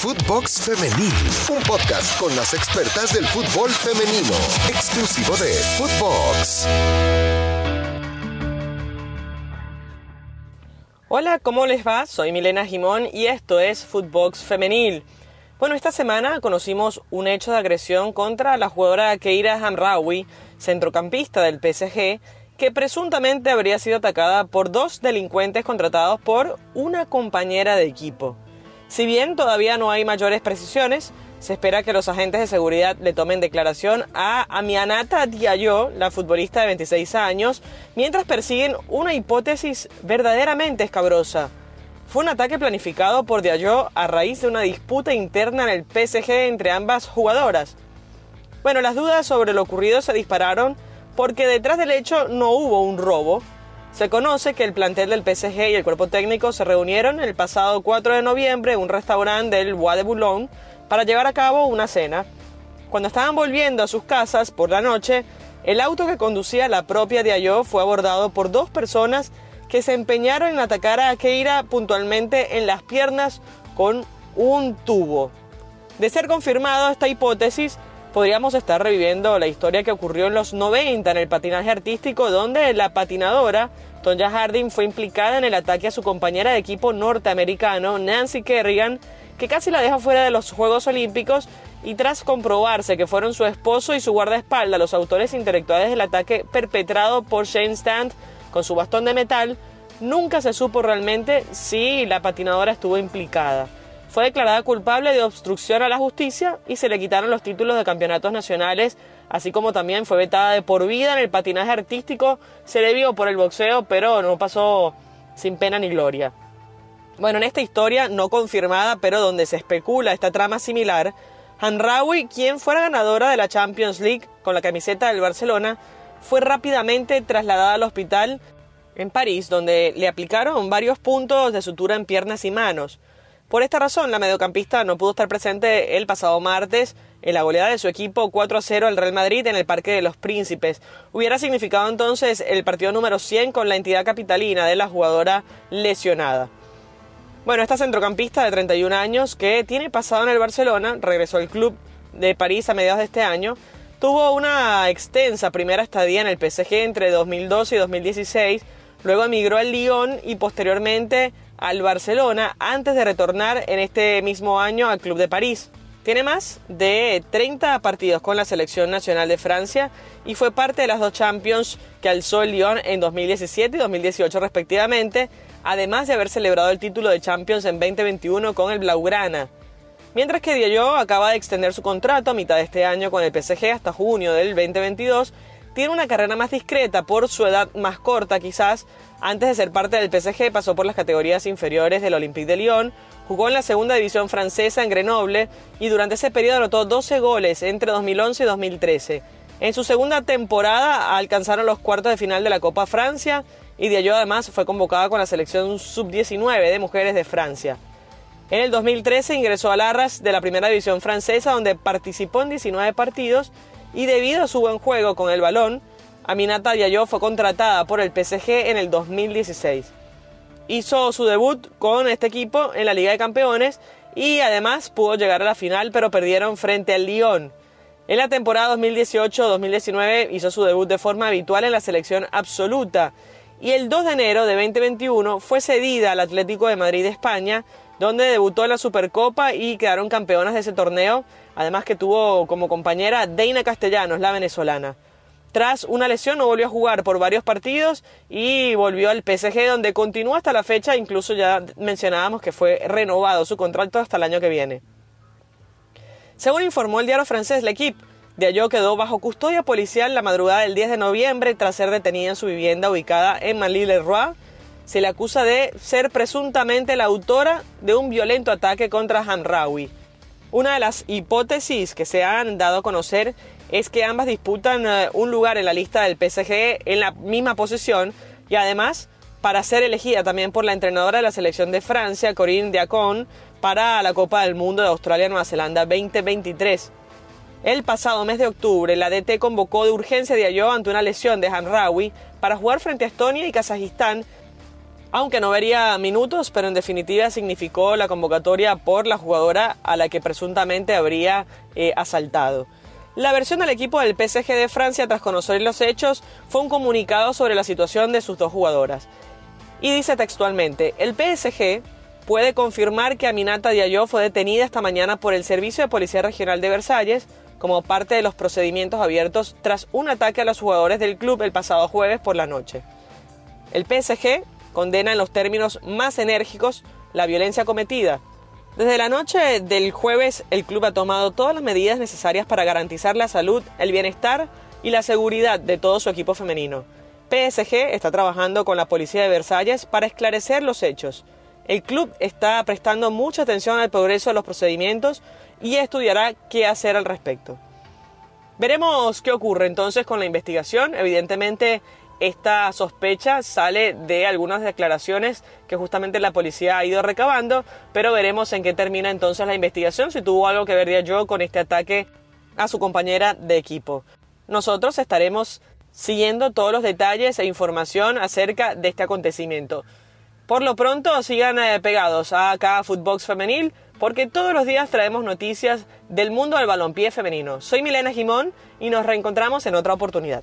Footbox Femenil, un podcast con las expertas del fútbol femenino, exclusivo de Footbox. Hola, ¿cómo les va? Soy Milena Jimón y esto es Footbox Femenil. Bueno, esta semana conocimos un hecho de agresión contra la jugadora Keira Hamraoui, centrocampista del PSG, que presuntamente habría sido atacada por dos delincuentes contratados por una compañera de equipo. Si bien todavía no hay mayores precisiones, se espera que los agentes de seguridad le tomen declaración a Amianata Diallo, la futbolista de 26 años, mientras persiguen una hipótesis verdaderamente escabrosa. Fue un ataque planificado por Diallo a raíz de una disputa interna en el PSG entre ambas jugadoras. Bueno, las dudas sobre lo ocurrido se dispararon porque detrás del hecho no hubo un robo. Se conoce que el plantel del PSG y el cuerpo técnico se reunieron el pasado 4 de noviembre en un restaurante del Bois de Boulogne para llevar a cabo una cena. Cuando estaban volviendo a sus casas por la noche, el auto que conducía la propia Diallo fue abordado por dos personas que se empeñaron en atacar a Keira puntualmente en las piernas con un tubo. De ser confirmado esta hipótesis, podríamos estar reviviendo la historia que ocurrió en los 90 en el patinaje artístico, donde la patinadora Tonya Harding fue implicada en el ataque a su compañera de equipo norteamericano, Nancy Kerrigan, que casi la deja fuera de los Juegos Olímpicos y tras comprobarse que fueron su esposo y su guardaespaldas los autores intelectuales del ataque perpetrado por Shane Stand con su bastón de metal, nunca se supo realmente si la patinadora estuvo implicada. Fue declarada culpable de obstrucción a la justicia y se le quitaron los títulos de campeonatos nacionales, así como también fue vetada de por vida en el patinaje artístico, se le vio por el boxeo, pero no pasó sin pena ni gloria. Bueno, en esta historia no confirmada, pero donde se especula esta trama similar, Hanraoui, quien fuera ganadora de la Champions League con la camiseta del Barcelona, fue rápidamente trasladada al hospital en París, donde le aplicaron varios puntos de sutura en piernas y manos. Por esta razón, la mediocampista no pudo estar presente el pasado martes en la goleada de su equipo 4 a 0 al Real Madrid en el Parque de los Príncipes. Hubiera significado entonces el partido número 100 con la entidad capitalina de la jugadora lesionada. Bueno, esta centrocampista de 31 años que tiene pasado en el Barcelona, regresó al club de París a mediados de este año, tuvo una extensa primera estadía en el PSG entre 2012 y 2016, luego emigró al Lyon y posteriormente al Barcelona antes de retornar en este mismo año al Club de París. Tiene más de 30 partidos con la selección nacional de Francia y fue parte de las dos Champions que alzó el Lyon en 2017 y 2018 respectivamente, además de haber celebrado el título de Champions en 2021 con el Blaugrana. Mientras que Diallo acaba de extender su contrato a mitad de este año con el PSG hasta junio del 2022, tiene una carrera más discreta por su edad más corta quizás. Antes de ser parte del PSG pasó por las categorías inferiores del Olympique de Lyon, jugó en la segunda división francesa en Grenoble y durante ese periodo anotó 12 goles entre 2011 y 2013. En su segunda temporada alcanzaron los cuartos de final de la Copa Francia y Diallo además fue convocada con la selección sub-19 de mujeres de Francia. En el 2013 ingresó al Arras de la primera división francesa donde participó en 19 partidos y debido a su buen juego con el balón, Aminata Diallo fue contratada por el PSG en el 2016. Hizo su debut con este equipo en la Liga de Campeones y además pudo llegar a la final pero perdieron frente al Lyon. En la temporada 2018-2019 hizo su debut de forma habitual en la selección absoluta y el 2 de enero de 2021 fue cedida al Atlético de Madrid de España, donde debutó en la Supercopa y quedaron campeonas de ese torneo, además que tuvo como compañera Deina Castellanos, la venezolana. Tras una lesión no volvió a jugar por varios partidos y volvió al PSG donde continúa hasta la fecha, incluso ya mencionábamos que fue renovado su contrato hasta el año que viene. Según informó el diario francés L'Equipe, Diallo quedó bajo custodia policial la madrugada del 10 de noviembre tras ser detenida en su vivienda ubicada en Manly-le-Roi. Se le acusa de ser presuntamente la autora de un violento ataque contra Hamraoui. Una de las hipótesis que se han dado a conocer es que ambas disputan eh, un lugar en la lista del PSG en la misma posición y además para ser elegida también por la entrenadora de la selección de Francia, Corinne Diacon, para la Copa del Mundo de Australia-Nueva Zelanda 2023. El pasado mes de octubre, la DT convocó de urgencia a Diallo ante una lesión de Hanraoui para jugar frente a Estonia y Kazajistán, aunque no vería minutos, pero en definitiva significó la convocatoria por la jugadora a la que presuntamente habría eh, asaltado. La versión del equipo del PSG de Francia tras conocer los hechos fue un comunicado sobre la situación de sus dos jugadoras. Y dice textualmente, el PSG puede confirmar que Aminata Diallo fue detenida esta mañana por el Servicio de Policía Regional de Versalles como parte de los procedimientos abiertos tras un ataque a los jugadores del club el pasado jueves por la noche. El PSG condena en los términos más enérgicos la violencia cometida. Desde la noche del jueves, el club ha tomado todas las medidas necesarias para garantizar la salud, el bienestar y la seguridad de todo su equipo femenino. PSG está trabajando con la policía de Versalles para esclarecer los hechos. El club está prestando mucha atención al progreso de los procedimientos y estudiará qué hacer al respecto. Veremos qué ocurre entonces con la investigación. Evidentemente, esta sospecha sale de algunas declaraciones que justamente la policía ha ido recabando, pero veremos en qué termina entonces la investigación, si tuvo algo que ver yo con este ataque a su compañera de equipo. Nosotros estaremos siguiendo todos los detalles e información acerca de este acontecimiento. Por lo pronto, sigan eh, pegados a acá Footbox Femenil, porque todos los días traemos noticias del mundo del balompié femenino. Soy Milena Jimón y nos reencontramos en otra oportunidad.